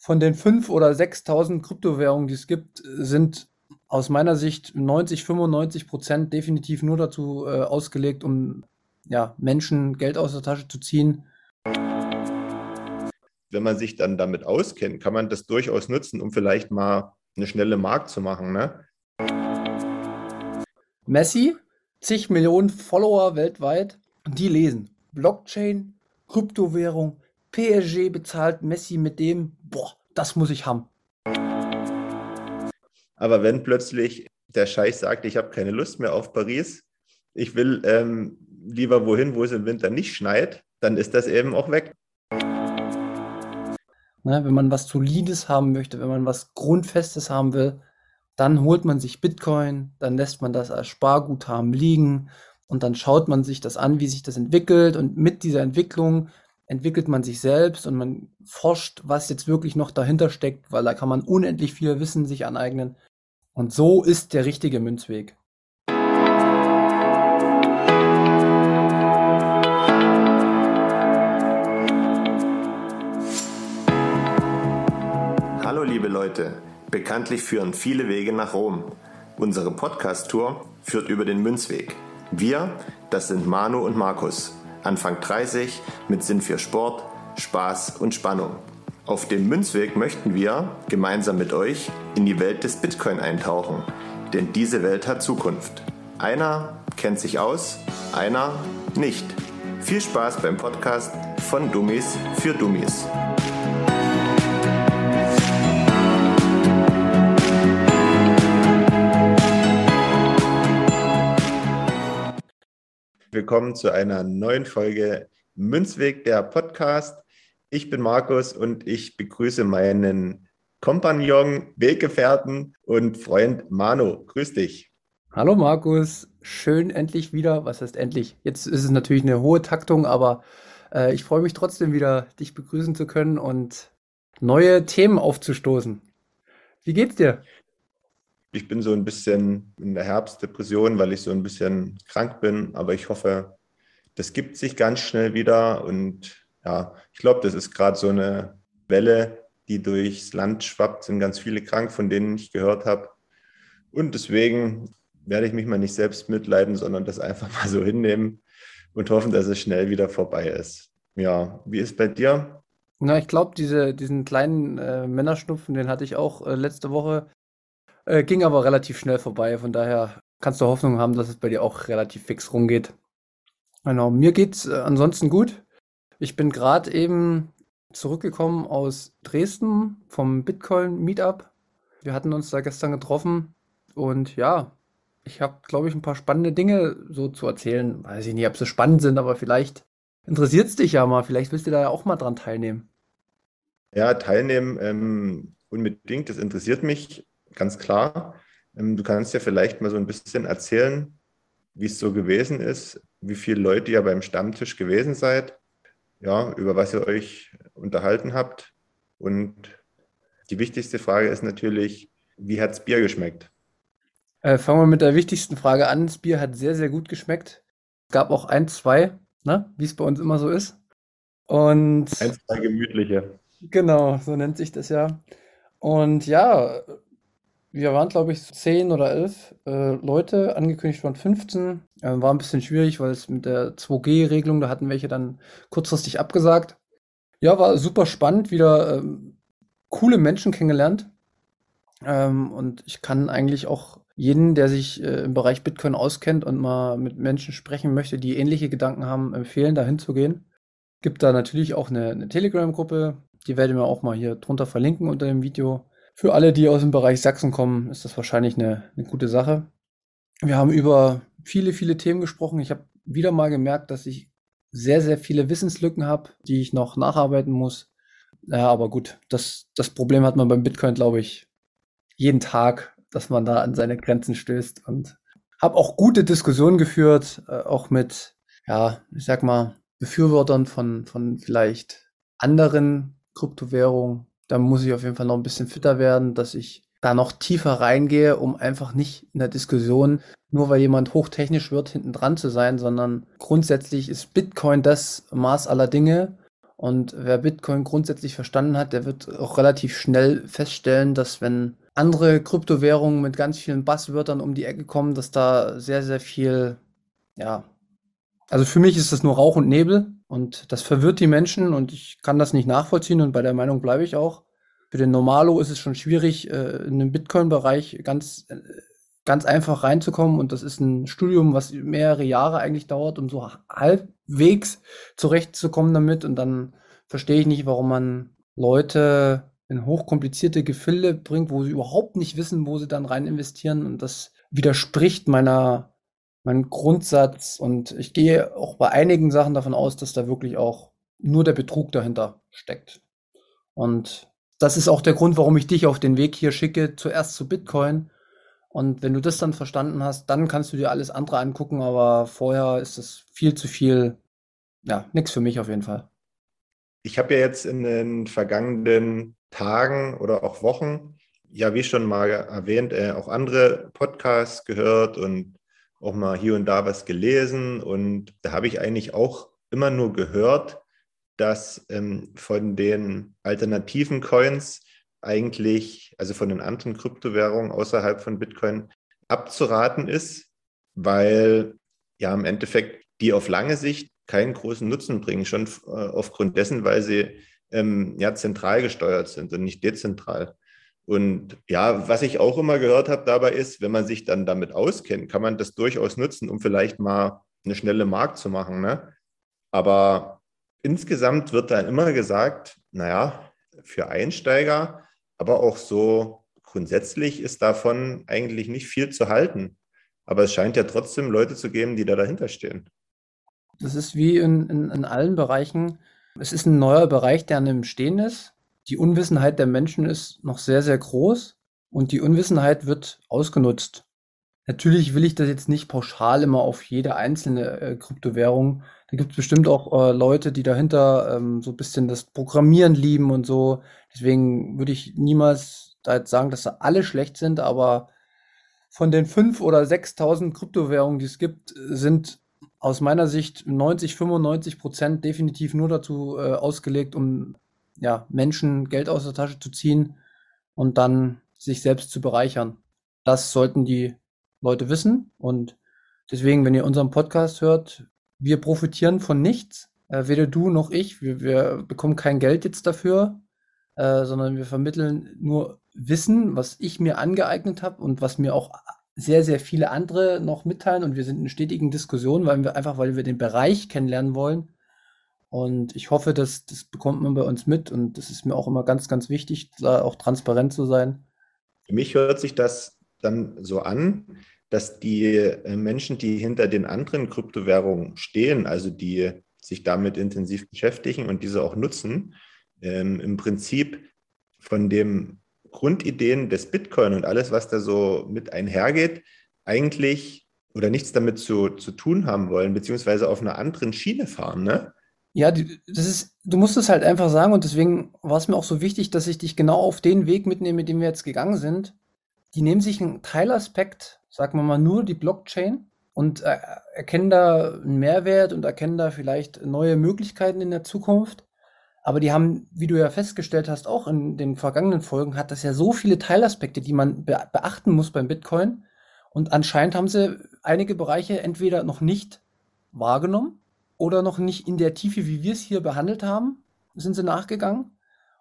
von den 5.000 oder 6.000 Kryptowährungen, die es gibt, sind aus meiner Sicht 90, 95 Prozent definitiv nur dazu äh, ausgelegt, um ja, Menschen Geld aus der Tasche zu ziehen. Wenn man sich dann damit auskennt, kann man das durchaus nutzen, um vielleicht mal eine schnelle Markt zu machen. Ne? Messi, zig Millionen Follower weltweit, die lesen Blockchain, Kryptowährung, PSG bezahlt Messi mit dem, boah, das muss ich haben. Aber wenn plötzlich der Scheich sagt, ich habe keine Lust mehr auf Paris, ich will ähm, lieber wohin, wo es im Winter nicht schneit, dann ist das eben auch weg. Ne, wenn man was Solides haben möchte, wenn man was Grundfestes haben will, dann holt man sich Bitcoin, dann lässt man das als Sparguthaben liegen und dann schaut man sich das an, wie sich das entwickelt und mit dieser Entwicklung entwickelt man sich selbst und man forscht, was jetzt wirklich noch dahinter steckt, weil da kann man unendlich viel Wissen sich aneignen. Und so ist der richtige Münzweg. Hallo liebe Leute, bekanntlich führen viele Wege nach Rom. Unsere Podcast-Tour führt über den Münzweg. Wir, das sind Manu und Markus, Anfang 30, mit Sinn für Sport, Spaß und Spannung. Auf dem Münzweg möchten wir gemeinsam mit euch in die Welt des Bitcoin eintauchen, denn diese Welt hat Zukunft. Einer kennt sich aus, einer nicht. Viel Spaß beim Podcast von Dummies für Dummies. Willkommen zu einer neuen Folge Münzweg, der Podcast. Ich bin Markus und ich begrüße meinen Kompagnon, Weggefährten und Freund Manu. Grüß dich. Hallo Markus, schön endlich wieder. Was heißt endlich? Jetzt ist es natürlich eine hohe Taktung, aber äh, ich freue mich trotzdem wieder, dich begrüßen zu können und neue Themen aufzustoßen. Wie geht's dir? Ich bin so ein bisschen in der Herbstdepression, weil ich so ein bisschen krank bin, aber ich hoffe, das gibt sich ganz schnell wieder und ja, ich glaube, das ist gerade so eine Welle, die durchs Land schwappt, sind ganz viele krank, von denen ich gehört habe. Und deswegen werde ich mich mal nicht selbst mitleiden, sondern das einfach mal so hinnehmen und hoffen, dass es schnell wieder vorbei ist. Ja, wie ist bei dir? Na, ich glaube, diese, diesen kleinen äh, Männerschnupfen, den hatte ich auch äh, letzte Woche, äh, ging aber relativ schnell vorbei. Von daher kannst du Hoffnung haben, dass es bei dir auch relativ fix rumgeht. Genau, mir geht's äh, ansonsten gut. Ich bin gerade eben zurückgekommen aus Dresden vom Bitcoin Meetup. Wir hatten uns da gestern getroffen und ja, ich habe, glaube ich, ein paar spannende Dinge so zu erzählen. Weiß ich nicht, ob sie spannend sind, aber vielleicht interessiert es dich ja mal. Vielleicht willst du da ja auch mal dran teilnehmen. Ja, teilnehmen ähm, unbedingt. Das interessiert mich ganz klar. Ähm, du kannst ja vielleicht mal so ein bisschen erzählen, wie es so gewesen ist, wie viele Leute ihr beim Stammtisch gewesen seid ja, über was ihr euch unterhalten habt. Und die wichtigste Frage ist natürlich, wie hat das Bier geschmeckt? Äh, fangen wir mit der wichtigsten Frage an. Das Bier hat sehr, sehr gut geschmeckt. Es gab auch ein, zwei, ne? wie es bei uns immer so ist. Und ein, zwei gemütliche. Genau, so nennt sich das ja. Und ja, wir waren, glaube ich, zehn oder elf äh, Leute, angekündigt waren 15. Äh, war ein bisschen schwierig, weil es mit der 2G-Regelung, da hatten welche dann kurzfristig abgesagt. Ja, war super spannend, wieder ähm, coole Menschen kennengelernt. Ähm, und ich kann eigentlich auch jeden, der sich äh, im Bereich Bitcoin auskennt und mal mit Menschen sprechen möchte, die ähnliche Gedanken haben, empfehlen, da hinzugehen. Gibt da natürlich auch eine, eine Telegram-Gruppe, die werde ich mir auch mal hier drunter verlinken unter dem Video. Für alle, die aus dem Bereich Sachsen kommen, ist das wahrscheinlich eine, eine gute Sache. Wir haben über viele, viele Themen gesprochen. Ich habe wieder mal gemerkt, dass ich sehr, sehr viele Wissenslücken habe, die ich noch nacharbeiten muss. Ja, aber gut, das, das Problem hat man beim Bitcoin, glaube ich, jeden Tag, dass man da an seine Grenzen stößt und habe auch gute Diskussionen geführt, äh, auch mit, ja, ich sag mal, Befürwortern von, von vielleicht anderen Kryptowährungen. Da muss ich auf jeden Fall noch ein bisschen fitter werden, dass ich da noch tiefer reingehe, um einfach nicht in der Diskussion, nur weil jemand hochtechnisch wird, hinten dran zu sein, sondern grundsätzlich ist Bitcoin das Maß aller Dinge. Und wer Bitcoin grundsätzlich verstanden hat, der wird auch relativ schnell feststellen, dass wenn andere Kryptowährungen mit ganz vielen Buzzwörtern um die Ecke kommen, dass da sehr, sehr viel, ja, also für mich ist das nur Rauch und Nebel und das verwirrt die Menschen und ich kann das nicht nachvollziehen und bei der Meinung bleibe ich auch. Für den Normalo ist es schon schwierig, äh, in den Bitcoin-Bereich ganz, äh, ganz einfach reinzukommen und das ist ein Studium, was mehrere Jahre eigentlich dauert, um so halbwegs zurechtzukommen damit und dann verstehe ich nicht, warum man Leute in hochkomplizierte Gefilde bringt, wo sie überhaupt nicht wissen, wo sie dann rein investieren. Und das widerspricht meiner, meinem Grundsatz. Und ich gehe auch bei einigen Sachen davon aus, dass da wirklich auch nur der Betrug dahinter steckt. Und das ist auch der Grund, warum ich dich auf den Weg hier schicke, zuerst zu Bitcoin. Und wenn du das dann verstanden hast, dann kannst du dir alles andere angucken, aber vorher ist das viel zu viel, ja, nichts für mich auf jeden Fall. Ich habe ja jetzt in den vergangenen Tagen oder auch Wochen, ja, wie schon mal erwähnt, äh, auch andere Podcasts gehört und auch mal hier und da was gelesen. Und da habe ich eigentlich auch immer nur gehört, dass ähm, von den alternativen Coins eigentlich, also von den anderen Kryptowährungen außerhalb von Bitcoin, abzuraten ist, weil ja im Endeffekt die auf lange Sicht keinen großen Nutzen bringen, schon äh, aufgrund dessen, weil sie ähm, ja, zentral gesteuert sind und nicht dezentral. Und ja, was ich auch immer gehört habe dabei ist, wenn man sich dann damit auskennt, kann man das durchaus nutzen, um vielleicht mal eine schnelle Markt zu machen. Ne? Aber insgesamt wird dann immer gesagt, naja, für Einsteiger, aber auch so grundsätzlich ist davon eigentlich nicht viel zu halten. Aber es scheint ja trotzdem Leute zu geben, die da dahinter stehen. Das ist wie in, in, in allen Bereichen. Es ist ein neuer Bereich, der an dem Stehen ist. Die Unwissenheit der Menschen ist noch sehr, sehr groß und die Unwissenheit wird ausgenutzt. Natürlich will ich das jetzt nicht pauschal immer auf jede einzelne äh, Kryptowährung. Da gibt es bestimmt auch äh, Leute, die dahinter ähm, so ein bisschen das Programmieren lieben und so. Deswegen würde ich niemals da jetzt sagen, dass da alle schlecht sind, aber von den fünf oder 6.000 Kryptowährungen, die es gibt, sind aus meiner Sicht 90, 95 Prozent definitiv nur dazu äh, ausgelegt, um ja, Menschen Geld aus der Tasche zu ziehen und dann sich selbst zu bereichern. Das sollten die Leute wissen. Und deswegen, wenn ihr unseren Podcast hört, wir profitieren von nichts. Äh, weder du noch ich. Wir, wir bekommen kein Geld jetzt dafür, äh, sondern wir vermitteln nur Wissen, was ich mir angeeignet habe und was mir auch sehr, sehr viele andere noch mitteilen und wir sind in stetigen Diskussionen, weil wir einfach, weil wir den Bereich kennenlernen wollen. Und ich hoffe, dass das bekommt man bei uns mit und das ist mir auch immer ganz, ganz wichtig, da auch transparent zu sein. Für mich hört sich das dann so an, dass die äh, Menschen, die hinter den anderen Kryptowährungen stehen, also die sich damit intensiv beschäftigen und diese auch nutzen, ähm, im Prinzip von dem Grundideen des Bitcoin und alles, was da so mit einhergeht, eigentlich oder nichts damit zu, zu tun haben wollen, beziehungsweise auf einer anderen Schiene fahren, ne? Ja, das ist, du musst es halt einfach sagen und deswegen war es mir auch so wichtig, dass ich dich genau auf den Weg mitnehme, mit dem wir jetzt gegangen sind. Die nehmen sich einen Teilaspekt, sagen wir mal nur die Blockchain und erkennen da einen Mehrwert und erkennen da vielleicht neue Möglichkeiten in der Zukunft. Aber die haben, wie du ja festgestellt hast, auch in den vergangenen Folgen, hat das ja so viele Teilaspekte, die man be beachten muss beim Bitcoin. Und anscheinend haben sie einige Bereiche entweder noch nicht wahrgenommen oder noch nicht in der Tiefe, wie wir es hier behandelt haben, sind sie nachgegangen.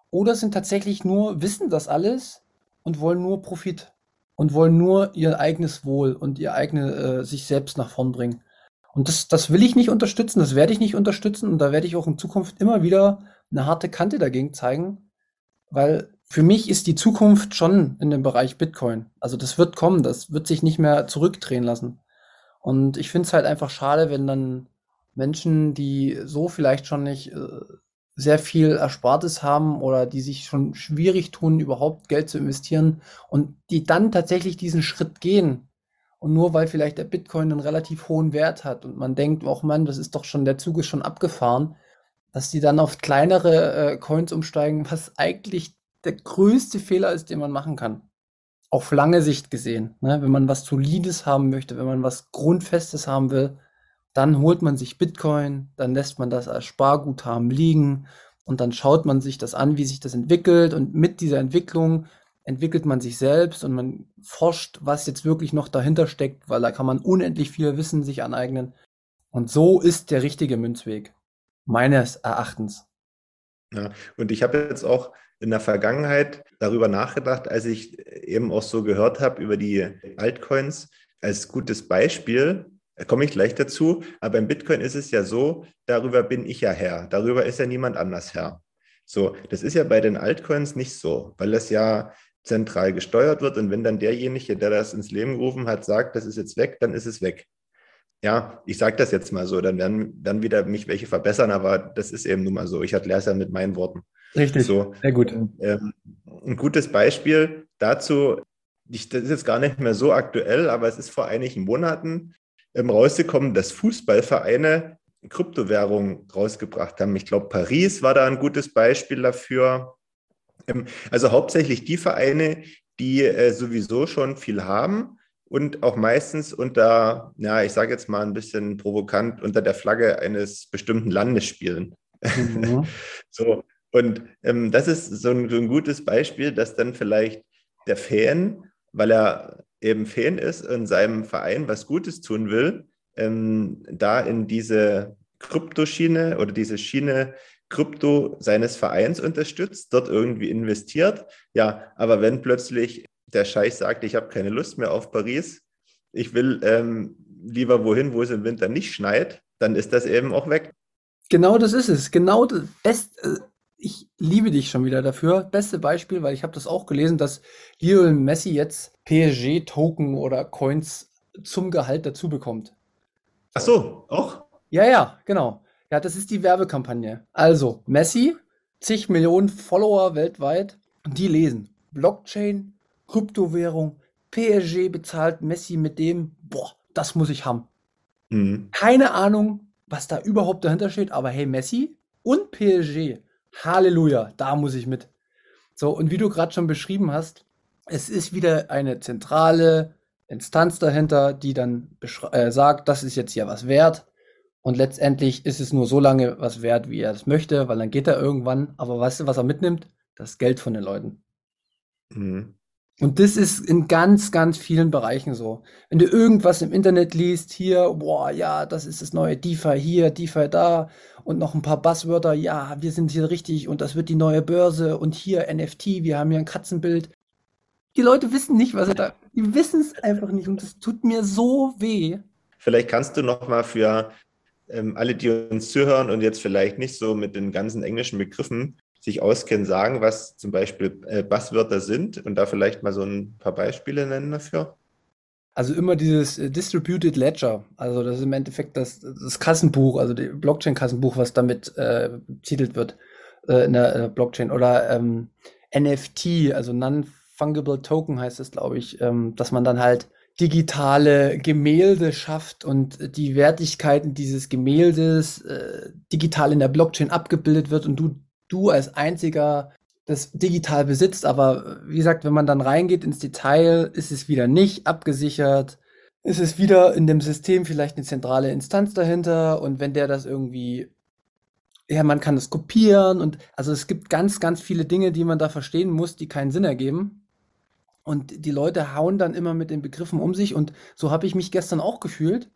Oder sind tatsächlich nur, wissen das alles und wollen nur Profit und wollen nur ihr eigenes Wohl und ihr eigene äh, sich selbst nach vorn bringen. Und das, das will ich nicht unterstützen, das werde ich nicht unterstützen und da werde ich auch in Zukunft immer wieder eine harte Kante dagegen zeigen, weil für mich ist die Zukunft schon in dem Bereich Bitcoin. Also das wird kommen, das wird sich nicht mehr zurückdrehen lassen. Und ich finde es halt einfach schade, wenn dann Menschen, die so vielleicht schon nicht äh, sehr viel Erspartes haben oder die sich schon schwierig tun, überhaupt Geld zu investieren und die dann tatsächlich diesen Schritt gehen. Und nur weil vielleicht der Bitcoin einen relativ hohen Wert hat und man denkt, oh Mann, das ist doch schon, der Zug ist schon abgefahren, dass die dann auf kleinere äh, Coins umsteigen, was eigentlich der größte Fehler ist, den man machen kann. Auf lange Sicht gesehen. Ne? Wenn man was Solides haben möchte, wenn man was Grundfestes haben will, dann holt man sich Bitcoin, dann lässt man das als Sparguthaben liegen, und dann schaut man sich das an, wie sich das entwickelt und mit dieser Entwicklung entwickelt man sich selbst und man forscht, was jetzt wirklich noch dahinter steckt, weil da kann man unendlich viel Wissen sich aneignen. Und so ist der richtige Münzweg, meines Erachtens. Ja, und ich habe jetzt auch in der Vergangenheit darüber nachgedacht, als ich eben auch so gehört habe über die Altcoins als gutes Beispiel. Da komme ich gleich dazu. Aber beim Bitcoin ist es ja so, darüber bin ich ja Herr. Darüber ist ja niemand anders Herr. So, das ist ja bei den Altcoins nicht so, weil das ja zentral gesteuert wird. Und wenn dann derjenige, der das ins Leben gerufen hat, sagt, das ist jetzt weg, dann ist es weg. Ja, ich sage das jetzt mal so, dann werden dann wieder mich welche verbessern, aber das ist eben nun mal so. Ich erkläre es ja mit meinen Worten. Richtig, so, sehr gut. Ähm, ein gutes Beispiel dazu, ich, das ist jetzt gar nicht mehr so aktuell, aber es ist vor einigen Monaten ähm, rausgekommen, dass Fußballvereine Kryptowährungen rausgebracht haben. Ich glaube, Paris war da ein gutes Beispiel dafür. Ähm, also hauptsächlich die Vereine, die äh, sowieso schon viel haben und auch meistens unter, ja, ich sage jetzt mal ein bisschen provokant, unter der Flagge eines bestimmten Landes spielen. Mhm. so, und ähm, das ist so ein, so ein gutes Beispiel, dass dann vielleicht der Fan, weil er eben Fan ist und seinem Verein was Gutes tun will, ähm, da in diese Kryptoschiene oder diese Schiene Krypto seines Vereins unterstützt, dort irgendwie investiert. Ja, aber wenn plötzlich der Scheich sagt, ich habe keine Lust mehr auf Paris, ich will ähm, lieber wohin, wo es im Winter nicht schneit, dann ist das eben auch weg. Genau das ist es. Genau das Best, äh, ich liebe dich schon wieder dafür. Beste Beispiel, weil ich habe das auch gelesen, dass Lionel Messi jetzt PSG-Token oder Coins zum Gehalt dazu bekommt. Ach so, auch? Ja, ja, genau. Ja, das ist die Werbekampagne. Also, Messi, zig Millionen Follower weltweit, die lesen Blockchain, Kryptowährung, PSG bezahlt Messi mit dem, boah, das muss ich haben. Mhm. Keine Ahnung, was da überhaupt dahinter steht, aber hey, Messi und PSG, Halleluja, da muss ich mit. So, und wie du gerade schon beschrieben hast, es ist wieder eine zentrale Instanz dahinter, die dann äh, sagt, das ist jetzt ja was wert. Und letztendlich ist es nur so lange was wert, wie er es möchte, weil dann geht er irgendwann. Aber weißt du, was er mitnimmt? Das Geld von den Leuten. Mhm. Und das ist in ganz, ganz vielen Bereichen so. Wenn du irgendwas im Internet liest, hier, boah, ja, das ist das neue DeFi hier, DeFi da und noch ein paar Buzzwörter, ja, wir sind hier richtig und das wird die neue Börse und hier NFT, wir haben hier ein Katzenbild. Die Leute wissen nicht, was er da, die wissen es einfach nicht und das tut mir so weh. Vielleicht kannst du noch mal für ähm, alle, die uns zuhören und jetzt vielleicht nicht so mit den ganzen englischen Begriffen sich auskennen, sagen, was zum Beispiel äh, Buzzwörter sind und da vielleicht mal so ein paar Beispiele nennen dafür? Also immer dieses äh, Distributed Ledger, also das ist im Endeffekt das, das Kassenbuch, also die Blockchain-Kassenbuch, was damit äh, wird äh, in der äh, Blockchain oder ähm, NFT, also Non-Fungible Token heißt es, glaube ich, ähm, dass man dann halt digitale Gemälde schafft und die Wertigkeiten dieses Gemäldes äh, digital in der Blockchain abgebildet wird und du, du als einziger das digital besitzt. Aber wie gesagt, wenn man dann reingeht ins Detail, ist es wieder nicht abgesichert. Ist es wieder in dem System vielleicht eine zentrale Instanz dahinter und wenn der das irgendwie ja, man kann es kopieren und also es gibt ganz, ganz viele Dinge, die man da verstehen muss, die keinen Sinn ergeben. Und die Leute hauen dann immer mit den Begriffen um sich. Und so habe ich mich gestern auch gefühlt.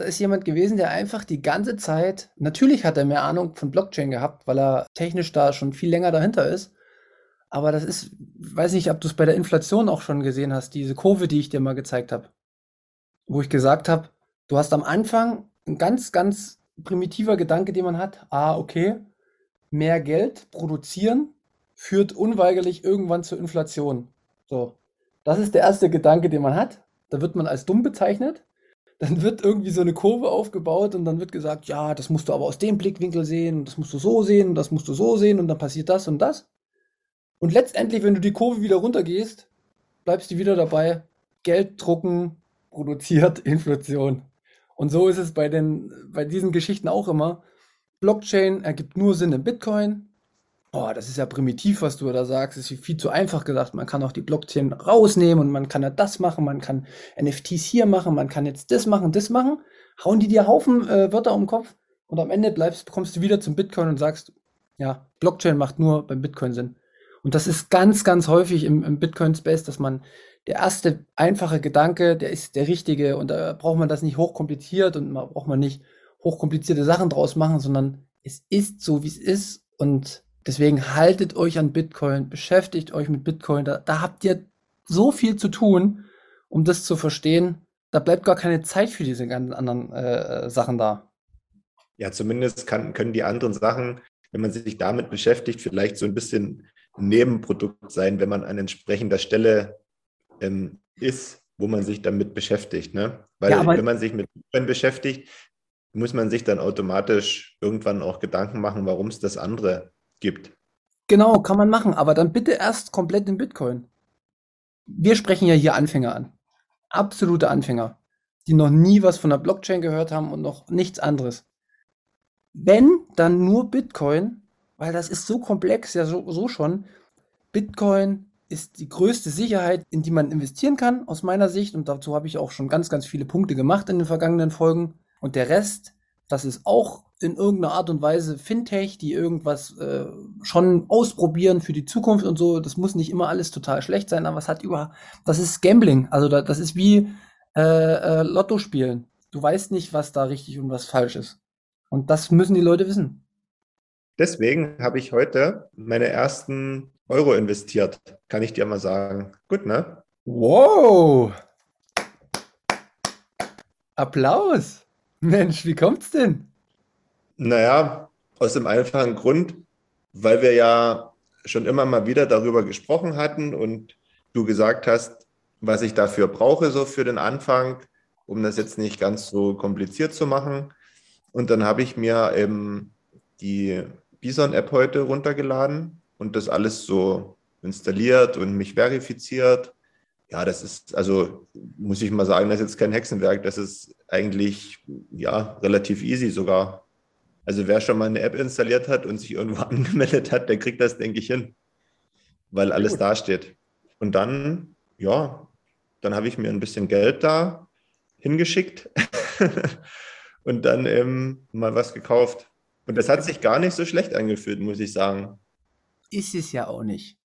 Da ist jemand gewesen, der einfach die ganze Zeit, natürlich hat er mehr Ahnung von Blockchain gehabt, weil er technisch da schon viel länger dahinter ist. Aber das ist, weiß nicht, ob du es bei der Inflation auch schon gesehen hast, diese Kurve, die ich dir mal gezeigt habe. Wo ich gesagt habe, du hast am Anfang ein ganz, ganz primitiver Gedanke, den man hat. Ah, okay, mehr Geld produzieren führt unweigerlich irgendwann zur Inflation. So. Das ist der erste Gedanke, den man hat. Da wird man als dumm bezeichnet. Dann wird irgendwie so eine Kurve aufgebaut und dann wird gesagt, ja, das musst du aber aus dem Blickwinkel sehen, das musst du so sehen, das musst du so sehen und dann passiert das und das. Und letztendlich, wenn du die Kurve wieder runtergehst, bleibst du wieder dabei, Geld drucken, produziert Inflation. Und so ist es bei, den, bei diesen Geschichten auch immer. Blockchain ergibt nur Sinn im Bitcoin, Oh, das ist ja primitiv, was du da sagst. Das ist viel zu einfach gesagt. Man kann auch die Blockchain rausnehmen und man kann ja das machen, man kann NFTs hier machen, man kann jetzt das machen, das machen. Hauen die dir Haufen äh, Wörter um den Kopf und am Ende bleibst, kommst du wieder zum Bitcoin und sagst, Ja, Blockchain macht nur beim Bitcoin Sinn. Und das ist ganz, ganz häufig im, im Bitcoin-Space, dass man der erste einfache Gedanke, der ist der richtige und da braucht man das nicht hochkompliziert und man braucht man nicht hochkomplizierte Sachen draus machen, sondern es ist so, wie es ist und deswegen haltet euch an Bitcoin, beschäftigt euch mit Bitcoin, da, da habt ihr so viel zu tun, um das zu verstehen. Da bleibt gar keine Zeit für diese ganzen anderen äh, Sachen da. Ja, zumindest kann, können die anderen Sachen, wenn man sich damit beschäftigt, vielleicht so ein bisschen ein Nebenprodukt sein, wenn man an entsprechender Stelle ähm, ist, wo man sich damit beschäftigt. Ne? Weil ja, wenn man sich mit Bitcoin beschäftigt, muss man sich dann automatisch irgendwann auch Gedanken machen, warum es das andere gibt. Genau, kann man machen, aber dann bitte erst komplett in Bitcoin. Wir sprechen ja hier Anfänger an. Absolute Anfänger, die noch nie was von der Blockchain gehört haben und noch nichts anderes. Wenn, dann nur Bitcoin, weil das ist so komplex, ja so, so schon. Bitcoin ist die größte Sicherheit, in die man investieren kann, aus meiner Sicht. Und dazu habe ich auch schon ganz, ganz viele Punkte gemacht in den vergangenen Folgen. Und der Rest, das ist auch in irgendeiner Art und Weise Fintech, die irgendwas äh, schon ausprobieren für die Zukunft und so. Das muss nicht immer alles total schlecht sein, aber es hat über, das ist Gambling. Also da, das ist wie äh, äh, Lotto spielen. Du weißt nicht, was da richtig und was falsch ist. Und das müssen die Leute wissen. Deswegen habe ich heute meine ersten Euro investiert, kann ich dir mal sagen. Gut, ne? Wow! Applaus! Mensch, wie kommt's denn? Naja, aus dem einfachen Grund, weil wir ja schon immer mal wieder darüber gesprochen hatten und du gesagt hast, was ich dafür brauche, so für den Anfang, um das jetzt nicht ganz so kompliziert zu machen. Und dann habe ich mir eben die Bison-App heute runtergeladen und das alles so installiert und mich verifiziert. Ja, das ist, also muss ich mal sagen, das ist jetzt kein Hexenwerk. Das ist eigentlich, ja, relativ easy sogar. Also wer schon mal eine App installiert hat und sich irgendwo angemeldet hat, der kriegt das, denke ich, hin, weil alles da steht. Und dann, ja, dann habe ich mir ein bisschen Geld da hingeschickt und dann ähm, mal was gekauft. Und das hat sich gar nicht so schlecht angefühlt, muss ich sagen ist es ja auch nicht.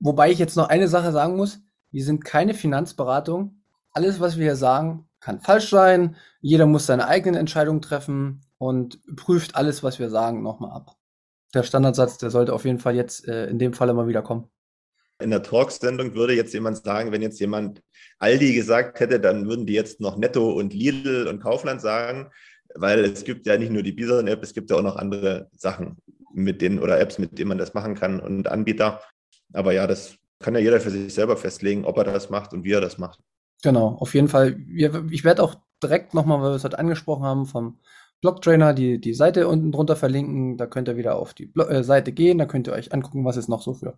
Wobei ich jetzt noch eine Sache sagen muss. Wir sind keine Finanzberatung. Alles, was wir hier sagen, kann falsch sein. Jeder muss seine eigenen Entscheidungen treffen und prüft alles, was wir sagen, nochmal ab. Der Standardsatz, der sollte auf jeden Fall jetzt äh, in dem Fall immer wieder kommen. In der Talksendung würde jetzt jemand sagen, wenn jetzt jemand Aldi gesagt hätte, dann würden die jetzt noch Netto und Lidl und Kaufland sagen, weil es gibt ja nicht nur die Bison-App, es gibt ja auch noch andere Sachen mit denen oder Apps, mit denen man das machen kann und Anbieter. Aber ja, das kann ja jeder für sich selber festlegen, ob er das macht und wie er das macht. Genau, auf jeden Fall. Ich werde auch direkt nochmal, weil wir es heute angesprochen haben, vom Blogtrainer die, die Seite unten drunter verlinken. Da könnt ihr wieder auf die Blog äh, Seite gehen, da könnt ihr euch angucken, was es noch so für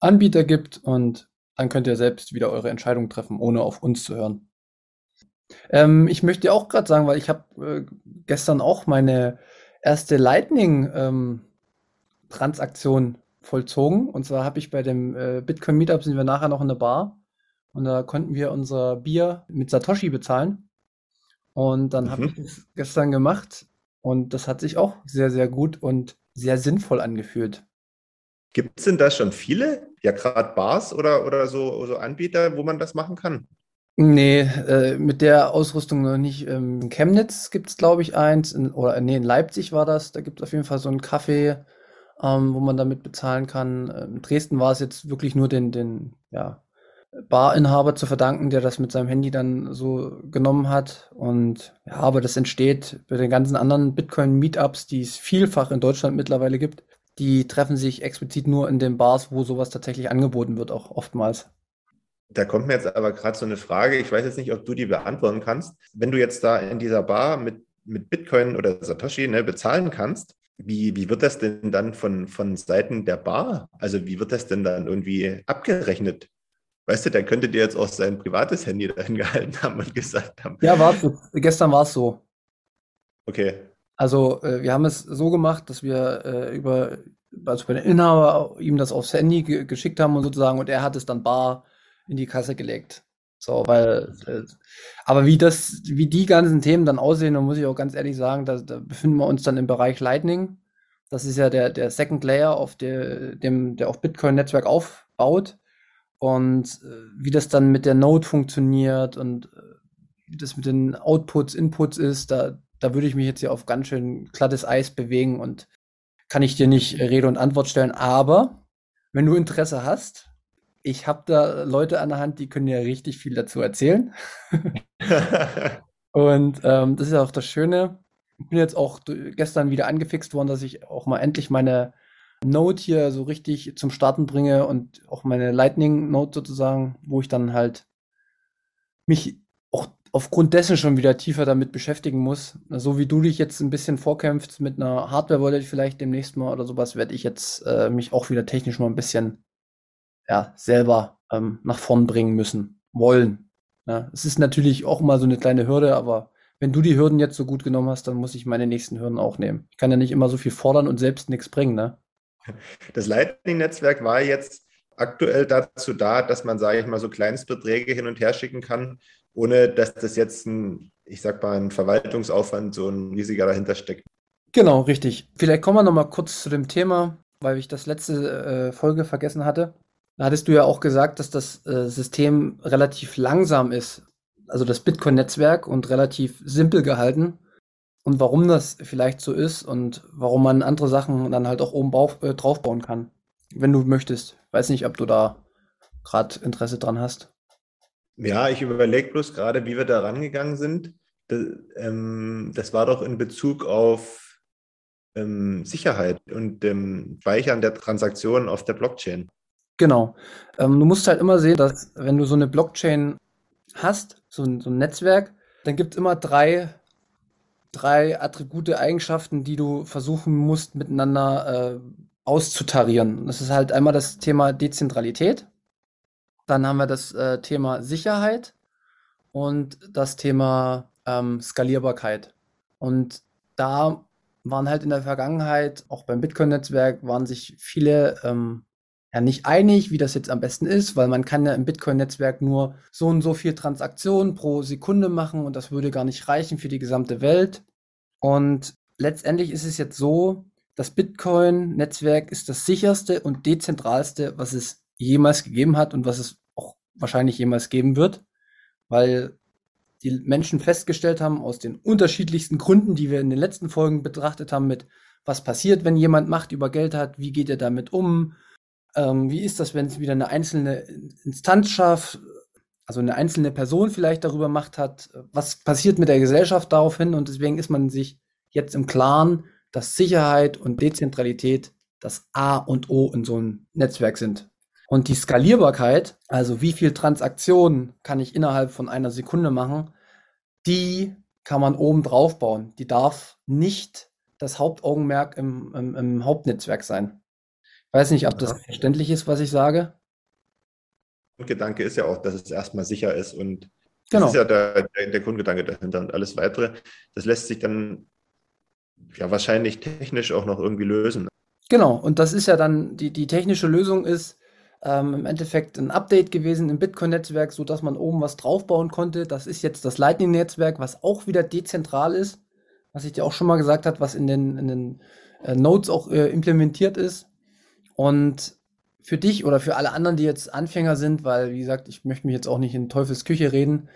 Anbieter gibt und dann könnt ihr selbst wieder eure Entscheidung treffen, ohne auf uns zu hören. Ähm, ich möchte auch gerade sagen, weil ich habe äh, gestern auch meine erste Lightning ähm, vollzogen. Und zwar habe ich bei dem äh, Bitcoin Meetup sind wir nachher noch in der Bar und da konnten wir unser Bier mit Satoshi bezahlen. Und dann mhm. habe ich das gestern gemacht und das hat sich auch sehr, sehr gut und sehr sinnvoll angefühlt. Gibt es denn da schon viele? Ja, gerade Bars oder, oder so, so Anbieter, wo man das machen kann? Nee, äh, mit der Ausrüstung noch nicht. Ähm, in Chemnitz gibt es, glaube ich, eins. In, oder nee, in Leipzig war das. Da gibt es auf jeden Fall so ein Café, ähm, wo man damit bezahlen kann. In Dresden war es jetzt wirklich nur den, den ja, Barinhaber zu verdanken, der das mit seinem Handy dann so genommen hat. Und ja, aber das entsteht bei den ganzen anderen Bitcoin-Meetups, die es vielfach in Deutschland mittlerweile gibt. Die treffen sich explizit nur in den Bars, wo sowas tatsächlich angeboten wird, auch oftmals. Da kommt mir jetzt aber gerade so eine Frage. Ich weiß jetzt nicht, ob du die beantworten kannst. Wenn du jetzt da in dieser Bar mit, mit Bitcoin oder Satoshi ne, bezahlen kannst, wie, wie wird das denn dann von, von Seiten der Bar? Also wie wird das denn dann irgendwie abgerechnet? Weißt du, der könnte dir jetzt auch sein privates Handy dahin gehalten haben und gesagt haben. Ja, war gestern war es so. Okay. Also äh, wir haben es so gemacht, dass wir äh, über, also bei den Inhaber ihm das aufs Handy ge geschickt haben und sozusagen und er hat es dann bar in die Kasse gelegt. So, weil, äh, aber wie das, wie die ganzen Themen dann aussehen, da muss ich auch ganz ehrlich sagen, da, da befinden wir uns dann im Bereich Lightning. Das ist ja der, der Second Layer, auf der, dem, der auf Bitcoin-Netzwerk aufbaut. Und äh, wie das dann mit der Node funktioniert und äh, wie das mit den Outputs, Inputs ist, da, da würde ich mich jetzt hier auf ganz schön glattes Eis bewegen und kann ich dir nicht Rede und Antwort stellen. Aber wenn du Interesse hast, ich habe da Leute an der Hand, die können ja richtig viel dazu erzählen. und ähm, das ist ja auch das Schöne. Ich bin jetzt auch gestern wieder angefixt worden, dass ich auch mal endlich meine Note hier so richtig zum Starten bringe und auch meine Lightning Note sozusagen, wo ich dann halt mich auch aufgrund dessen schon wieder tiefer damit beschäftigen muss. So wie du dich jetzt ein bisschen vorkämpfst mit einer Hardware-Wallet vielleicht demnächst mal oder sowas, werde ich jetzt äh, mich auch wieder technisch mal ein bisschen ja, selber ähm, nach vorn bringen müssen, wollen. Ja, es ist natürlich auch mal so eine kleine Hürde, aber wenn du die Hürden jetzt so gut genommen hast, dann muss ich meine nächsten Hürden auch nehmen. Ich kann ja nicht immer so viel fordern und selbst nichts bringen, ne? Das Lightning-Netzwerk war jetzt aktuell dazu da, dass man, sage ich mal, so Kleinstbeträge hin und her schicken kann, ohne dass das jetzt ein, ich sag mal, ein Verwaltungsaufwand so ein riesiger dahinter steckt. Genau, richtig. Vielleicht kommen wir noch mal kurz zu dem Thema, weil ich das letzte äh, Folge vergessen hatte. Da hattest du ja auch gesagt, dass das äh, System relativ langsam ist, also das Bitcoin-Netzwerk und relativ simpel gehalten. Und warum das vielleicht so ist und warum man andere Sachen dann halt auch oben drauf, äh, drauf bauen kann, wenn du möchtest. Weiß nicht, ob du da gerade Interesse dran hast. Ja, ich überlege bloß gerade, wie wir da rangegangen sind. Das, ähm, das war doch in Bezug auf ähm, Sicherheit und dem Speichern der Transaktionen auf der Blockchain. Genau. Ähm, du musst halt immer sehen, dass wenn du so eine Blockchain hast, so ein, so ein Netzwerk, dann gibt es immer drei, drei Attribute, Eigenschaften, die du versuchen musst, miteinander äh, auszutarieren. Das ist halt einmal das Thema Dezentralität, dann haben wir das äh, Thema Sicherheit und das Thema ähm, Skalierbarkeit. Und da waren halt in der Vergangenheit, auch beim Bitcoin-Netzwerk, waren sich viele ähm, ja nicht einig, wie das jetzt am besten ist, weil man kann ja im Bitcoin-Netzwerk nur so und so viel Transaktionen pro Sekunde machen und das würde gar nicht reichen für die gesamte Welt. Und letztendlich ist es jetzt so, das Bitcoin-Netzwerk ist das sicherste und dezentralste, was es jemals gegeben hat und was es auch wahrscheinlich jemals geben wird, weil die Menschen festgestellt haben, aus den unterschiedlichsten Gründen, die wir in den letzten Folgen betrachtet haben, mit was passiert, wenn jemand Macht über Geld hat, wie geht er damit um, ähm, wie ist das, wenn es wieder eine einzelne Instanz schafft, also eine einzelne Person vielleicht darüber Macht hat? Was passiert mit der Gesellschaft daraufhin? Und deswegen ist man sich jetzt im Klaren, dass Sicherheit und Dezentralität das A und O in so einem Netzwerk sind. Und die Skalierbarkeit, also wie viel Transaktionen kann ich innerhalb von einer Sekunde machen, die kann man oben drauf bauen. Die darf nicht das Hauptaugenmerk im, im, im Hauptnetzwerk sein. Weiß nicht, ob das verständlich ist, was ich sage. Grundgedanke ist ja auch, dass es erstmal sicher ist und genau. das ist ja der, der, der Grundgedanke dahinter und alles weitere. Das lässt sich dann ja wahrscheinlich technisch auch noch irgendwie lösen. Genau, und das ist ja dann, die, die technische Lösung ist ähm, im Endeffekt ein Update gewesen im Bitcoin-Netzwerk, sodass man oben was draufbauen konnte. Das ist jetzt das Lightning-Netzwerk, was auch wieder dezentral ist, was ich dir auch schon mal gesagt habe, was in den, in den äh, Nodes auch äh, implementiert ist. Und für dich oder für alle anderen, die jetzt Anfänger sind, weil, wie gesagt, ich möchte mich jetzt auch nicht in Teufels Küche reden,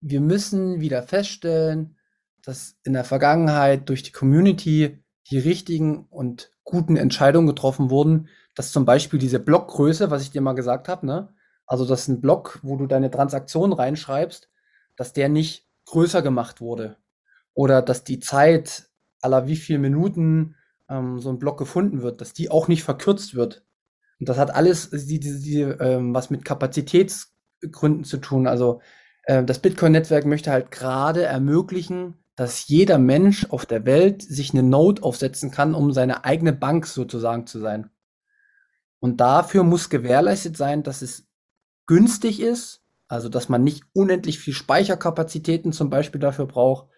wir müssen wieder feststellen, dass in der Vergangenheit durch die Community die richtigen und guten Entscheidungen getroffen wurden, dass zum Beispiel diese Blockgröße, was ich dir mal gesagt habe, ne, also das ist ein Block, wo du deine Transaktion reinschreibst, dass der nicht größer gemacht wurde. Oder dass die Zeit aller wie viel Minuten ähm, so ein Block gefunden wird, dass die auch nicht verkürzt wird. Und das hat alles die, die, die, ähm, was mit Kapazitätsgründen zu tun. Also äh, das Bitcoin-Netzwerk möchte halt gerade ermöglichen, dass jeder Mensch auf der Welt sich eine Node aufsetzen kann, um seine eigene Bank sozusagen zu sein. Und dafür muss gewährleistet sein, dass es günstig ist, also dass man nicht unendlich viel Speicherkapazitäten zum Beispiel dafür braucht,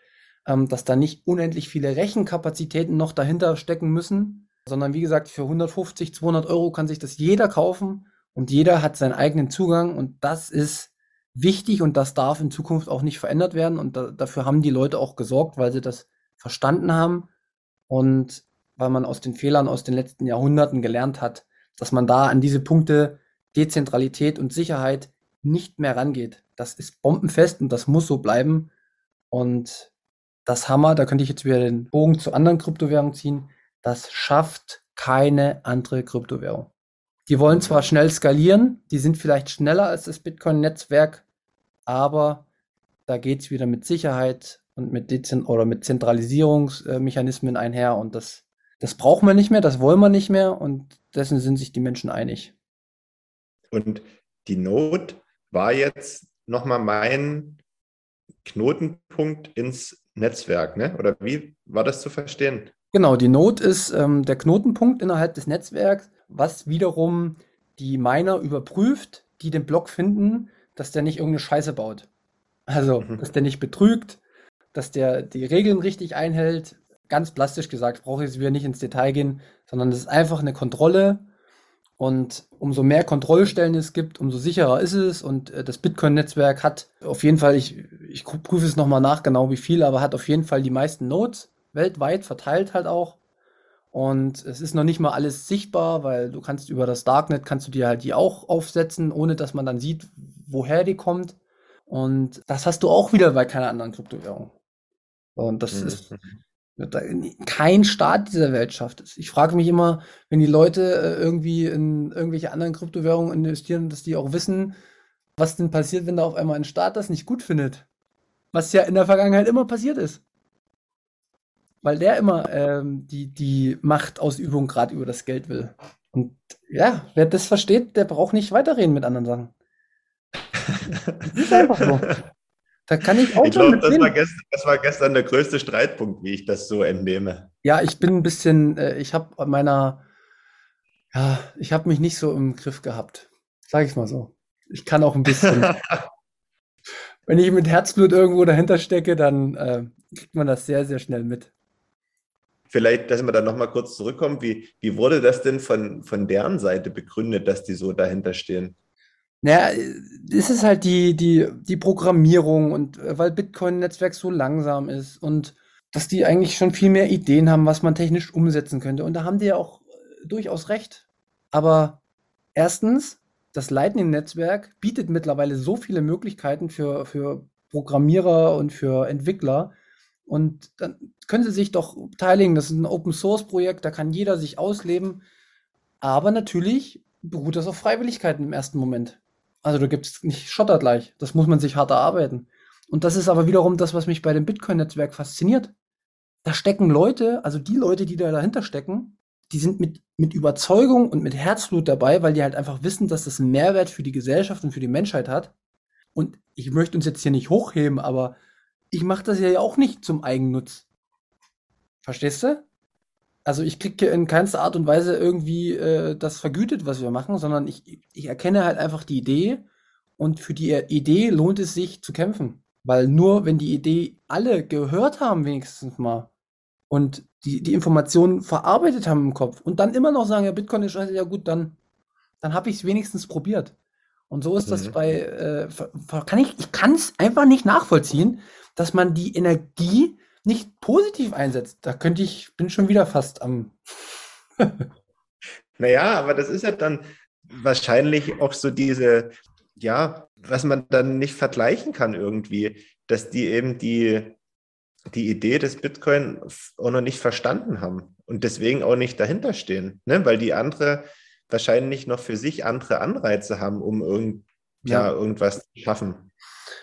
ähm, dass da nicht unendlich viele Rechenkapazitäten noch dahinter stecken müssen, sondern wie gesagt, für 150, 200 Euro kann sich das jeder kaufen und jeder hat seinen eigenen Zugang und das ist wichtig und das darf in Zukunft auch nicht verändert werden und da, dafür haben die Leute auch gesorgt, weil sie das verstanden haben und weil man aus den Fehlern aus den letzten Jahrhunderten gelernt hat, dass man da an diese Punkte Dezentralität und Sicherheit nicht mehr rangeht. Das ist bombenfest und das muss so bleiben. Und das Hammer, da könnte ich jetzt wieder den Bogen zu anderen Kryptowährungen ziehen, das schafft keine andere Kryptowährung. Die wollen zwar schnell skalieren, die sind vielleicht schneller als das Bitcoin-Netzwerk, aber da geht es wieder mit Sicherheit und mit Dezent oder mit Zentralisierungsmechanismen einher und das, das brauchen wir nicht mehr, das wollen wir nicht mehr und dessen sind sich die Menschen einig. Und die Not war jetzt nochmal mein Knotenpunkt ins Netzwerk, ne? Oder wie war das zu verstehen? Genau, die Node ist ähm, der Knotenpunkt innerhalb des Netzwerks, was wiederum die Miner überprüft, die den Block finden, dass der nicht irgendeine Scheiße baut. Also, mhm. dass der nicht betrügt, dass der die Regeln richtig einhält. Ganz plastisch gesagt, brauche ich jetzt wieder nicht ins Detail gehen, sondern es ist einfach eine Kontrolle. Und umso mehr Kontrollstellen es gibt, umso sicherer ist es. Und äh, das Bitcoin-Netzwerk hat auf jeden Fall, ich, ich prüfe es nochmal nach, genau wie viel, aber hat auf jeden Fall die meisten Nodes weltweit verteilt halt auch. Und es ist noch nicht mal alles sichtbar, weil du kannst über das Darknet kannst du dir halt die auch aufsetzen, ohne dass man dann sieht, woher die kommt. Und das hast du auch wieder bei keiner anderen Kryptowährung. Und das mhm. ist kein Staat dieser Welt schafft es. Ich frage mich immer, wenn die Leute äh, irgendwie in irgendwelche anderen Kryptowährungen investieren, dass die auch wissen, was denn passiert, wenn da auf einmal ein Staat das nicht gut findet. Was ja in der Vergangenheit immer passiert ist weil der immer ähm, die, die Machtausübung gerade über das Geld will. Und ja, wer das versteht, der braucht nicht weiterreden mit anderen Sachen. das ist einfach so. Da kann ich auch Ich glaube, das, war gestern, das war gestern der größte Streitpunkt, wie ich das so entnehme. Ja, ich bin ein bisschen, äh, ich habe meiner, ja, ich habe mich nicht so im Griff gehabt. Sag ich mal so. Ich kann auch ein bisschen. wenn ich mit Herzblut irgendwo dahinter stecke, dann äh, kriegt man das sehr, sehr schnell mit vielleicht, dass wir da nochmal kurz zurückkommen, wie, wie wurde das denn von, von deren Seite begründet, dass die so dahinter stehen? Naja, das ist halt die, die, die Programmierung und äh, weil Bitcoin-Netzwerk so langsam ist und dass die eigentlich schon viel mehr Ideen haben, was man technisch umsetzen könnte. Und da haben die ja auch äh, durchaus recht. Aber erstens, das Lightning-Netzwerk bietet mittlerweile so viele Möglichkeiten für, für Programmierer und für Entwickler, und dann können sie sich doch beteiligen. Das ist ein Open Source Projekt, da kann jeder sich ausleben. Aber natürlich beruht das auf Freiwilligkeit im ersten Moment. Also da gibt es nicht Schotter gleich. Das muss man sich hart erarbeiten. Und das ist aber wiederum das, was mich bei dem Bitcoin-Netzwerk fasziniert. Da stecken Leute, also die Leute, die da dahinter stecken, die sind mit, mit Überzeugung und mit Herzblut dabei, weil die halt einfach wissen, dass das einen Mehrwert für die Gesellschaft und für die Menschheit hat. Und ich möchte uns jetzt hier nicht hochheben, aber ich mache das ja auch nicht zum Eigennutz. Verstehst du? Also ich kriege in keinster Art und Weise irgendwie äh, das vergütet, was wir machen, sondern ich, ich erkenne halt einfach die Idee und für die Idee lohnt es sich zu kämpfen. Weil nur wenn die Idee alle gehört haben, wenigstens mal, und die, die Informationen verarbeitet haben im Kopf und dann immer noch sagen, ja, Bitcoin ist scheiße, ja gut, dann, dann habe ich es wenigstens probiert. Und so ist das mhm. bei, äh, kann ich, ich kann es einfach nicht nachvollziehen, dass man die Energie nicht positiv einsetzt. Da könnte ich, bin schon wieder fast am. naja, aber das ist ja dann wahrscheinlich auch so diese, ja, was man dann nicht vergleichen kann irgendwie, dass die eben die, die Idee des Bitcoin auch noch nicht verstanden haben und deswegen auch nicht dahinter stehen, ne? weil die andere wahrscheinlich noch für sich andere Anreize haben, um irgend, ja. ja irgendwas zu schaffen.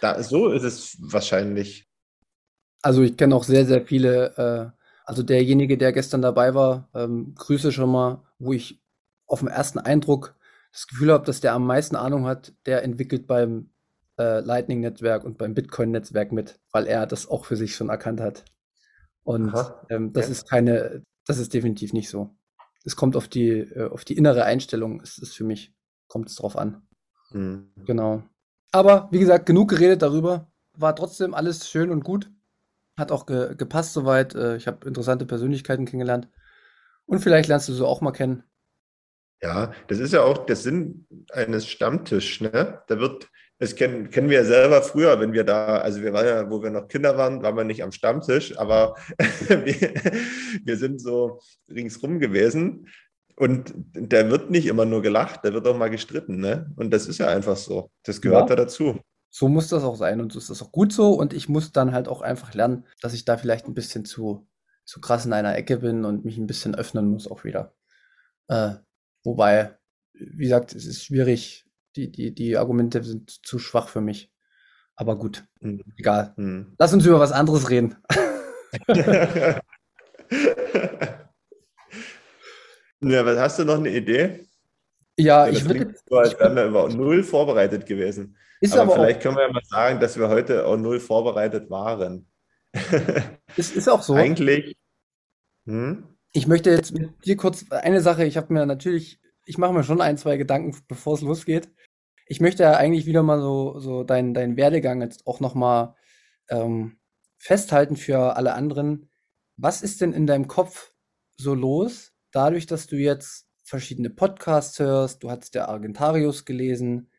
Da, so ist es wahrscheinlich. Also ich kenne auch sehr, sehr viele, äh, also derjenige, der gestern dabei war, ähm, Grüße schon mal, wo ich auf den ersten Eindruck das Gefühl habe, dass der am meisten Ahnung hat, der entwickelt beim äh, Lightning-Netzwerk und beim Bitcoin-Netzwerk mit, weil er das auch für sich schon erkannt hat. Und ähm, das ja. ist keine, das ist definitiv nicht so. Es kommt auf die, äh, auf die innere Einstellung, ist es für mich, kommt es drauf an. Mhm. Genau. Aber wie gesagt, genug geredet darüber. War trotzdem alles schön und gut. Hat auch ge gepasst soweit. Äh, ich habe interessante Persönlichkeiten kennengelernt. Und vielleicht lernst du sie auch mal kennen. Ja, das ist ja auch der Sinn eines Stammtischs. Ne? Da wird Das kennen, kennen wir ja selber früher, wenn wir da, also wir waren ja, wo wir noch Kinder waren, waren wir nicht am Stammtisch, aber wir, wir sind so ringsrum gewesen. Und der wird nicht immer nur gelacht, der wird auch mal gestritten, ne? Und das ist ja einfach so. Das gehört ja. da dazu. So muss das auch sein und so ist das auch gut so. Und ich muss dann halt auch einfach lernen, dass ich da vielleicht ein bisschen zu, zu krass in einer Ecke bin und mich ein bisschen öffnen muss auch wieder. Äh, wobei, wie gesagt, es ist schwierig, die, die, die Argumente sind zu schwach für mich. Aber gut, mhm. egal. Mhm. Lass uns über was anderes reden. ja, was hast du noch eine Idee? Ja, ja ich würde. So, als wären wir über null vorbereitet gewesen. Ist aber, aber vielleicht können wir ja mal sagen, dass wir heute auch null vorbereitet waren. ist, ist auch so. Eigentlich. Hm? Ich möchte jetzt mit dir kurz eine Sache, ich habe mir natürlich, ich mache mir schon ein, zwei Gedanken, bevor es losgeht ich möchte ja eigentlich wieder mal so, so deinen dein Werdegang jetzt auch nochmal ähm, festhalten für alle anderen. Was ist denn in deinem Kopf so los, dadurch, dass du jetzt verschiedene Podcasts hörst, du hast der Argentarius gelesen.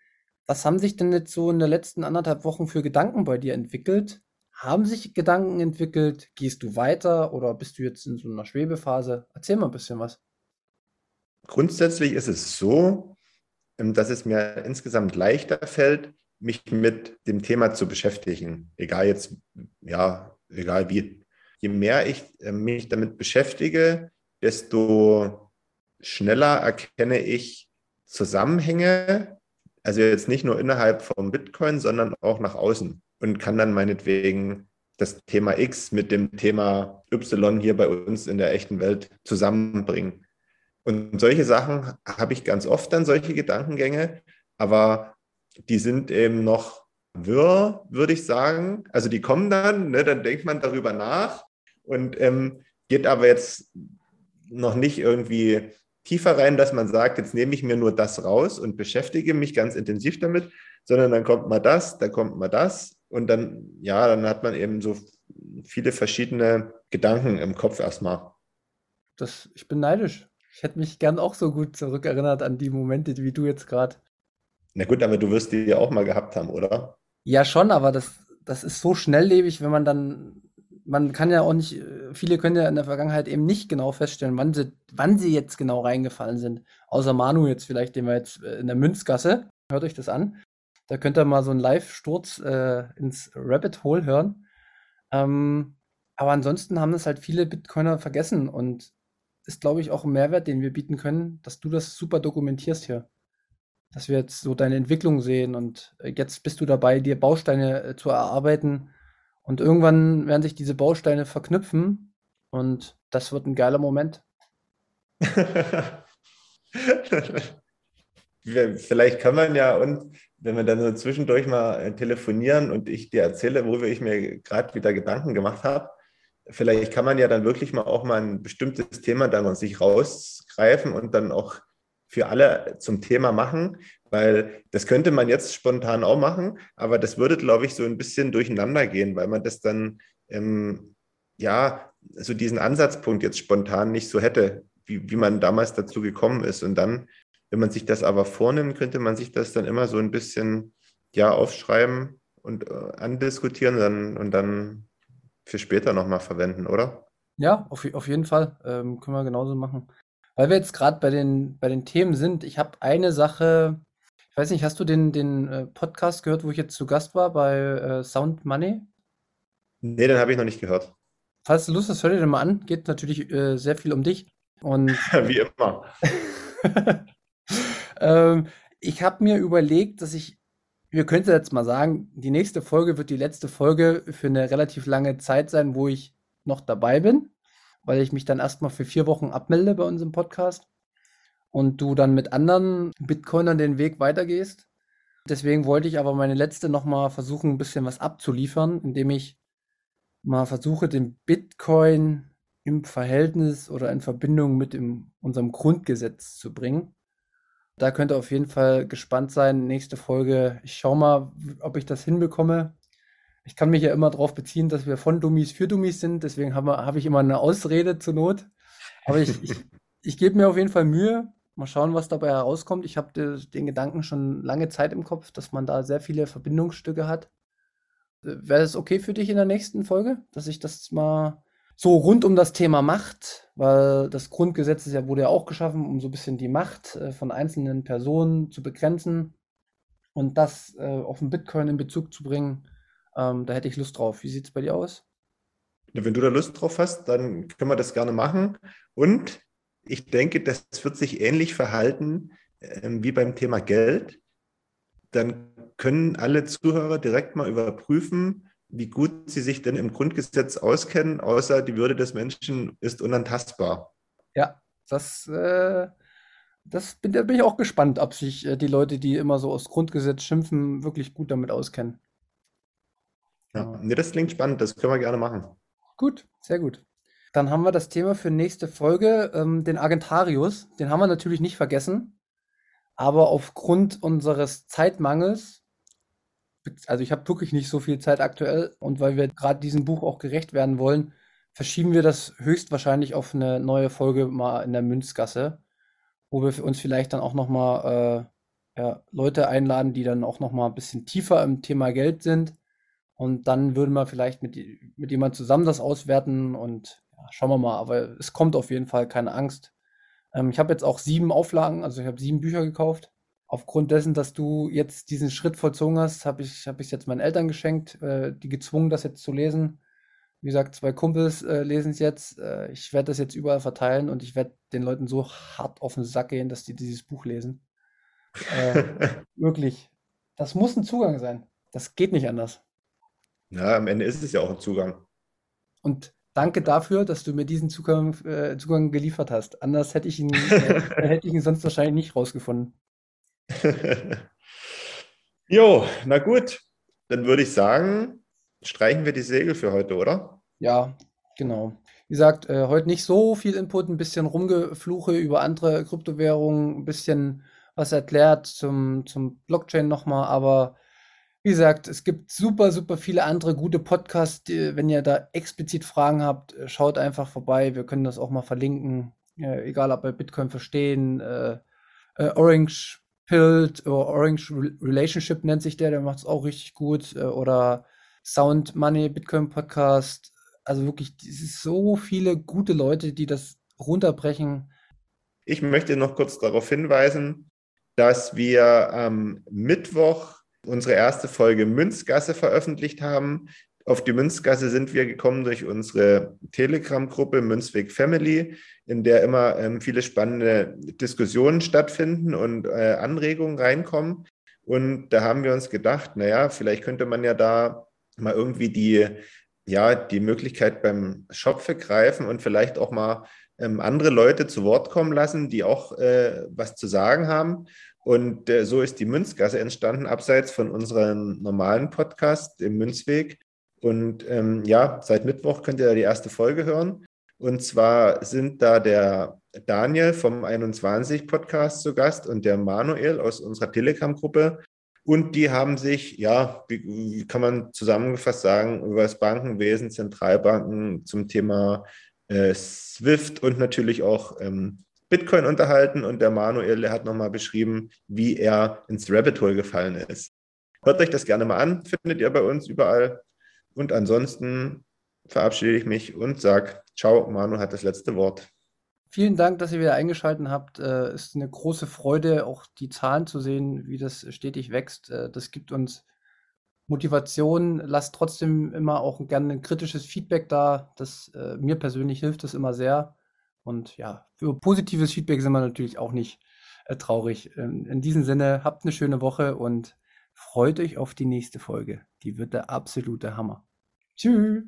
Was haben sich denn jetzt so in den letzten anderthalb Wochen für Gedanken bei dir entwickelt? Haben sich Gedanken entwickelt? Gehst du weiter oder bist du jetzt in so einer Schwebephase? Erzähl mal ein bisschen was. Grundsätzlich ist es so, ähm, dass es mir insgesamt leichter fällt, mich mit dem Thema zu beschäftigen. Egal jetzt, ja, egal wie. Je mehr ich äh, mich damit beschäftige, desto schneller erkenne ich Zusammenhänge, also jetzt nicht nur innerhalb vom Bitcoin, sondern auch nach außen und kann dann meinetwegen das Thema X mit dem Thema Y hier bei uns in der echten Welt zusammenbringen. Und solche Sachen habe ich ganz oft dann, solche Gedankengänge, aber die sind eben noch wirr, würde ich sagen. Also die kommen dann, ne, dann denkt man darüber nach und ähm, geht aber jetzt noch nicht irgendwie tiefer rein, dass man sagt, jetzt nehme ich mir nur das raus und beschäftige mich ganz intensiv damit, sondern dann kommt mal das, dann kommt mal das und dann, ja, dann hat man eben so viele verschiedene Gedanken im Kopf erstmal. Das, ich bin neidisch. Ich hätte mich gern auch so gut zurückerinnert an die Momente, wie du jetzt gerade. Na gut, aber du wirst die ja auch mal gehabt haben, oder? Ja, schon, aber das, das ist so schnelllebig, wenn man dann, man kann ja auch nicht, viele können ja in der Vergangenheit eben nicht genau feststellen, wann sie, wann sie jetzt genau reingefallen sind. Außer Manu jetzt vielleicht, den wir jetzt äh, in der Münzgasse, hört euch das an. Da könnt ihr mal so einen Live-Sturz äh, ins Rabbit Hole hören. Ähm, aber ansonsten haben das halt viele Bitcoiner vergessen und ist, glaube ich, auch ein Mehrwert, den wir bieten können, dass du das super dokumentierst hier. Dass wir jetzt so deine Entwicklung sehen und äh, jetzt bist du dabei, dir Bausteine äh, zu erarbeiten und irgendwann werden sich diese Bausteine verknüpfen und das wird ein geiler Moment. Vielleicht kann man ja und wenn wir dann so zwischendurch mal äh, telefonieren und ich dir erzähle, worüber ich mir gerade wieder Gedanken gemacht habe, vielleicht kann man ja dann wirklich mal auch mal ein bestimmtes Thema dann sich rausgreifen und dann auch für alle zum Thema machen, weil das könnte man jetzt spontan auch machen, aber das würde, glaube ich, so ein bisschen durcheinander gehen, weil man das dann, ähm, ja, so diesen Ansatzpunkt jetzt spontan nicht so hätte, wie, wie man damals dazu gekommen ist. Und dann, wenn man sich das aber vornimmt, könnte man sich das dann immer so ein bisschen, ja, aufschreiben und äh, andiskutieren dann, und dann für später nochmal verwenden, oder? Ja, auf, auf jeden Fall. Ähm, können wir genauso machen. Weil wir jetzt gerade bei den, bei den Themen sind, ich habe eine Sache, weiß nicht, hast du den, den äh, Podcast gehört, wo ich jetzt zu Gast war bei äh, Sound Money? Nee, den habe ich noch nicht gehört. Falls du Lust hast, hör dir den mal an. Geht natürlich äh, sehr viel um dich. Und Wie immer. ähm, ich habe mir überlegt, dass ich wir könnten jetzt mal sagen, die nächste Folge wird die letzte Folge für eine relativ lange Zeit sein, wo ich noch dabei bin, weil ich mich dann erstmal für vier Wochen abmelde bei unserem Podcast und du dann mit anderen Bitcoinern den Weg weitergehst. Deswegen wollte ich aber meine letzte nochmal versuchen, ein bisschen was abzuliefern, indem ich mal versuche, den Bitcoin im Verhältnis oder in Verbindung mit dem, unserem Grundgesetz zu bringen. Da könnt ihr auf jeden Fall gespannt sein. Nächste Folge. Ich schaue mal, ob ich das hinbekomme. Ich kann mich ja immer darauf beziehen, dass wir von Dummies für Dummies sind. Deswegen habe hab ich immer eine Ausrede zur Not. Aber ich, ich, ich gebe mir auf jeden Fall Mühe. Mal schauen, was dabei herauskommt. Ich habe den Gedanken schon lange Zeit im Kopf, dass man da sehr viele Verbindungsstücke hat. Äh, wäre es okay für dich in der nächsten Folge, dass ich das mal so rund um das Thema Macht, weil das Grundgesetz ist ja, wurde ja auch geschaffen, um so ein bisschen die Macht äh, von einzelnen Personen zu begrenzen und das äh, auf den Bitcoin in Bezug zu bringen, ähm, da hätte ich Lust drauf. Wie sieht es bei dir aus? Wenn du da Lust drauf hast, dann können wir das gerne machen. Und ich denke, das wird sich ähnlich verhalten äh, wie beim Thema Geld. Dann können alle Zuhörer direkt mal überprüfen, wie gut sie sich denn im Grundgesetz auskennen, außer die Würde des Menschen ist unantastbar. Ja, das, äh, das bin, da bin ich auch gespannt, ob sich äh, die Leute, die immer so aus Grundgesetz schimpfen, wirklich gut damit auskennen. Ja, nee, das klingt spannend, das können wir gerne machen. Gut, sehr gut. Dann haben wir das Thema für nächste Folge, ähm, den Agentarius. Den haben wir natürlich nicht vergessen, aber aufgrund unseres Zeitmangels also ich habe wirklich nicht so viel Zeit aktuell und weil wir gerade diesem Buch auch gerecht werden wollen, verschieben wir das höchstwahrscheinlich auf eine neue Folge mal in der Münzgasse, wo wir für uns vielleicht dann auch noch mal äh, ja, Leute einladen, die dann auch noch mal ein bisschen tiefer im Thema Geld sind und dann würden wir vielleicht mit, mit jemand zusammen das auswerten und schauen wir mal, aber es kommt auf jeden Fall, keine Angst. Ähm, ich habe jetzt auch sieben Auflagen, also ich habe sieben Bücher gekauft aufgrund dessen, dass du jetzt diesen Schritt vollzogen hast, habe ich es hab jetzt meinen Eltern geschenkt, äh, die gezwungen, das jetzt zu lesen. Wie gesagt, zwei Kumpels äh, lesen es jetzt. Äh, ich werde das jetzt überall verteilen und ich werde den Leuten so hart auf den Sack gehen, dass die dieses Buch lesen. Äh, wirklich. Das muss ein Zugang sein. Das geht nicht anders. Ja, am Ende ist es ja auch ein Zugang. Und danke dafür, dass du mir diesen Zugang, äh, Zugang geliefert hast. Anders hätte ich ihn, äh, hätte ich ihn sonst wahrscheinlich nicht rausgefunden. jo, na gut. Dann würde ich sagen, streichen wir die Segel für heute, oder? Ja, genau. Wie gesagt, äh, heute nicht so viel Input, ein bisschen Rumgefluche über andere Kryptowährungen, ein bisschen was erklärt zum, zum Blockchain nochmal, aber wie gesagt, es gibt super, super viele andere gute Podcasts. Wenn ihr da explizit Fragen habt, äh, schaut einfach vorbei. Wir können das auch mal verlinken. Äh, egal ob bei Bitcoin verstehen, äh, äh Orange Pilled oder Orange Relationship nennt sich der, der macht es auch richtig gut. Äh, oder Sound Money Bitcoin Podcast. Also wirklich, es ist so viele gute Leute, die das runterbrechen. Ich möchte noch kurz darauf hinweisen, dass wir am Mittwoch unsere erste Folge Münzgasse veröffentlicht haben. Auf die Münzgasse sind wir gekommen durch unsere Telegram-Gruppe Münzweg Family, in der immer ähm, viele spannende Diskussionen stattfinden und äh, Anregungen reinkommen. Und da haben wir uns gedacht, naja, vielleicht könnte man ja da mal irgendwie die, ja, die Möglichkeit beim Shop vergreifen und vielleicht auch mal ähm, andere Leute zu Wort kommen lassen, die auch äh, was zu sagen haben. Und äh, so ist die Münzgasse entstanden, abseits von unserem normalen Podcast, dem Münzweg. Und ähm, ja, seit Mittwoch könnt ihr da die erste Folge hören. Und zwar sind da der Daniel vom 21 Podcast zu Gast und der Manuel aus unserer Telegram-Gruppe. Und die haben sich, ja, wie kann man zusammengefasst sagen, über das Bankenwesen, Zentralbanken zum Thema äh, SWIFT und natürlich auch ähm, Bitcoin unterhalten. Und der Manuel hat nochmal beschrieben, wie er ins Rabbit Hole gefallen ist. Hört euch das gerne mal an, findet ihr bei uns überall und ansonsten verabschiede ich mich und sage Ciao, Manu hat das letzte Wort. Vielen Dank, dass ihr wieder eingeschaltet habt. Es äh, ist eine große Freude, auch die Zahlen zu sehen, wie das stetig wächst. Äh, das gibt uns Motivation. Lasst trotzdem immer auch gerne ein kritisches Feedback da. Das äh, mir persönlich hilft das immer sehr. Und ja, für positives Feedback sind wir natürlich auch nicht äh, traurig. In, in diesem Sinne, habt eine schöne Woche und freut euch auf die nächste Folge. Die wird der absolute Hammer. Tschüss.